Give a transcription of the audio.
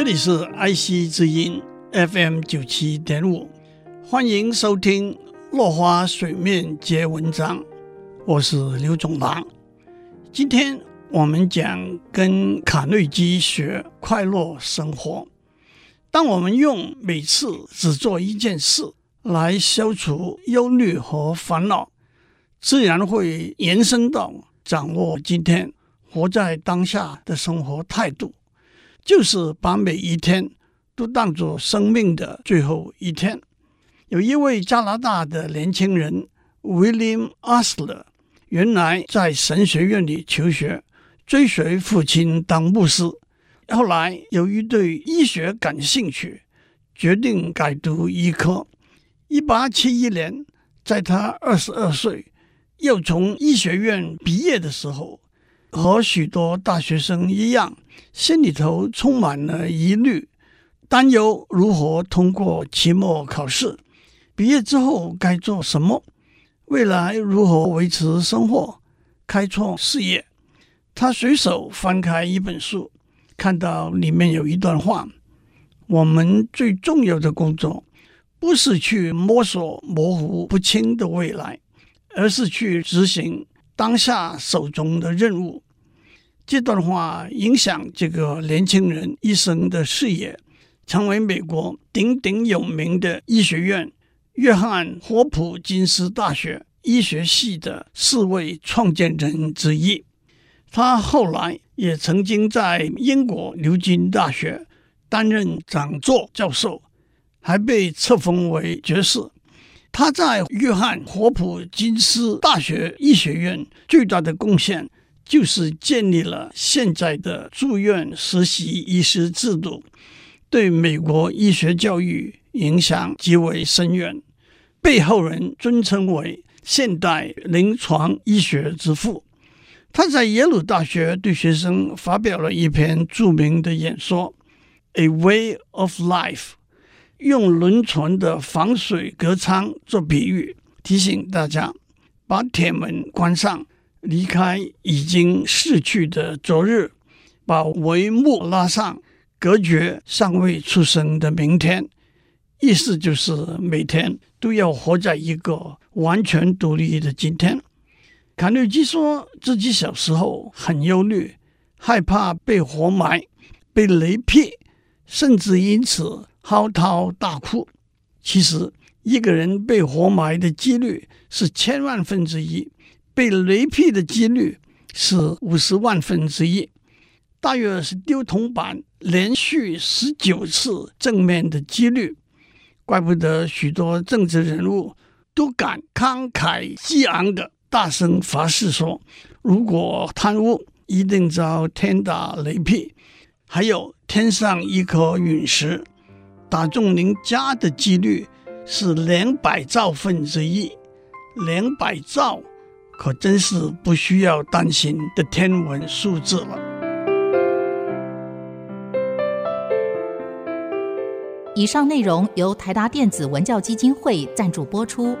这里是爱惜之音 FM 九七点五，欢迎收听《落花水面结文章》，我是刘总郎。今天我们讲跟卡内基学快乐生活。当我们用每次只做一件事来消除忧虑和烦恼，自然会延伸到掌握今天活在当下的生活态度。就是把每一天都当作生命的最后一天。有一位加拿大的年轻人 William Osler，原来在神学院里求学，追随父亲当牧师。后来由于对医学感兴趣，决定改读医科。一八七一年，在他二十二岁又从医学院毕业的时候，和许多大学生一样。心里头充满了疑虑，担忧如何通过期末考试，毕业之后该做什么，未来如何维持生活，开创事业。他随手翻开一本书，看到里面有一段话：我们最重要的工作，不是去摸索模糊不清的未来，而是去执行当下手中的任务。这段话影响这个年轻人一生的事业，成为美国鼎鼎有名的医学院约翰霍普金斯大学医学系的四位创建人之一。他后来也曾经在英国牛津大学担任讲座教授，还被册封为爵士。他在约翰霍普金斯大学医学院最大的贡献。就是建立了现在的住院实习医师制度，对美国医学教育影响极为深远，被后人尊称为现代临床医学之父。他在耶鲁大学对学生发表了一篇著名的演说《A Way of Life》，用轮船的防水隔舱做比喻，提醒大家把铁门关上。离开已经逝去的昨日，把帷幕拉上，隔绝尚未出生的明天。意思就是每天都要活在一个完全独立的今天。卡内基说自己小时候很忧虑，害怕被活埋、被雷劈，甚至因此嚎啕大哭。其实，一个人被活埋的几率是千万分之一。被雷劈的几率是五十万分之一，大约是丢铜板连续十九次正面的几率，怪不得许多政治人物都敢慷慨激昂的大声发誓说：如果贪污，一定遭天打雷劈。还有天上一颗陨石打中您家的几率是两百兆分之一，两百兆。可真是不需要担心的天文数字了。以上内容由台达电子文教基金会赞助播出。